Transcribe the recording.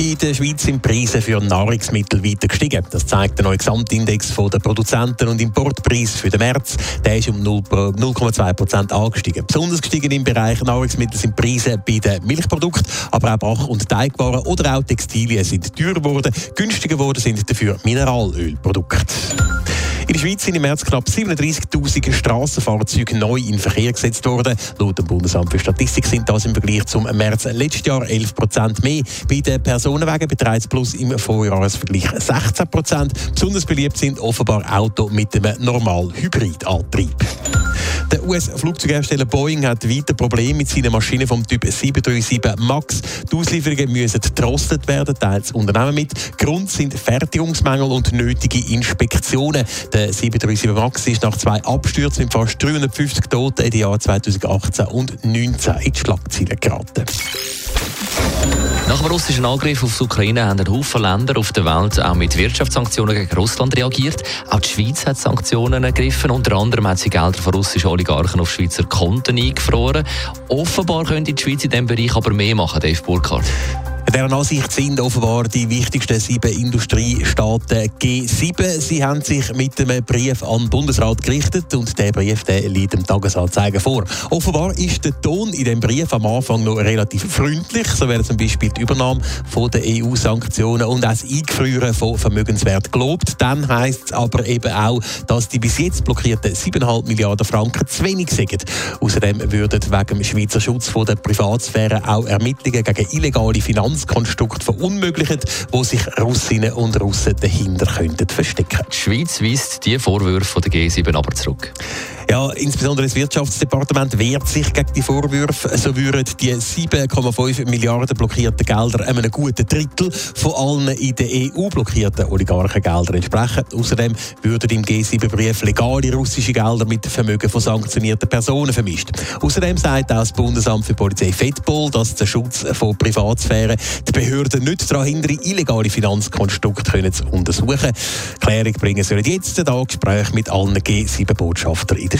In der Schweiz sind die Preise für Nahrungsmittel weiter gestiegen. Das zeigt der neue Gesamtindex der Produzenten- und Importpreise für den März. Der ist um 0,2 Prozent angestiegen. Besonders gestiegen im Bereich Nahrungsmittel sind die Preise bei den Milchprodukten, aber auch Bach- und Teigwaren oder auch Textilien sind teurer geworden. Günstiger geworden sind dafür Mineralölprodukte. In der Schweiz sind im März knapp 37.000 Strassenfahrzeuge neu in Verkehr gesetzt worden. Laut dem Bundesamt für Statistik sind das im Vergleich zum März letztes Jahr 11 Prozent mehr. Bei den Personenwagen beträgt es plus im Vorjahresvergleich 16 Prozent. Besonders beliebt sind offenbar Autos mit einem normalen Hybridantrieb. Der US-Flugzeughersteller Boeing hat weiter Probleme mit seinen Maschinen vom Typ 737 MAX. Die Auslieferungen müssen getrostet werden, teilt das Unternehmen mit. Grund sind Fertigungsmängel und nötige Inspektionen. Der 737 MAX ist nach zwei Abstürzen mit fast 350 Toten in den Jahren 2018 und 2019 in die Schlagzeilen geraten. Nach dem russischen Angriff auf die Ukraine haben ein Haufen Länder auf der Welt auch mit Wirtschaftssanktionen gegen Russland reagiert. Auch die Schweiz hat Sanktionen ergriffen. Unter anderem hat sie Gelder von russischen Oligarchen auf Schweizer Konten eingefroren. Offenbar könnte die Schweiz in diesem Bereich aber mehr machen, Dave Burkhardt. In dieser Ansicht sind offenbar die wichtigsten sieben Industriestaaten G7. Sie haben sich mit einem Brief an den Bundesrat gerichtet und der Brief der liegt dem Tagesanzeiger vor. Offenbar ist der Ton in dem Brief am Anfang noch relativ freundlich. So wäre zum Beispiel die Übernahme von der EU-Sanktionen und auch das Eingefrieren von Vermögenswert gelobt. Dann heisst es aber eben auch, dass die bis jetzt blockierten 7,5 Milliarden Franken zu wenig sind. Außerdem würden wegen dem Schweizer Schutz der Privatsphäre auch Ermittlungen gegen illegale Finanzen Finanzkonstrukt verunmöglichen, wo sich Russinnen und Russen dahinter könnten verstecken. Die Schweiz weist die Vorwürfe der G7 aber zurück. Ja, insbesondere das Wirtschaftsdepartement wehrt sich gegen die Vorwürfe. So würden die 7,5 Milliarden blockierten Gelder einem guten Drittel von allen in der EU blockierten Oligarchengeldern entsprechen. Außerdem würden im G7-Brief legale russische Gelder mit Vermögen von sanktionierten Personen vermischt. Außerdem sagt auch das Bundesamt für Polizei FEDPOL, dass der Schutz von Privatsphäre die Behörden nicht daran hindern, illegale Finanzkonstrukte zu untersuchen. Klärung bringen sollen jetzt da Gespräche mit allen G7-Botschaftern in der.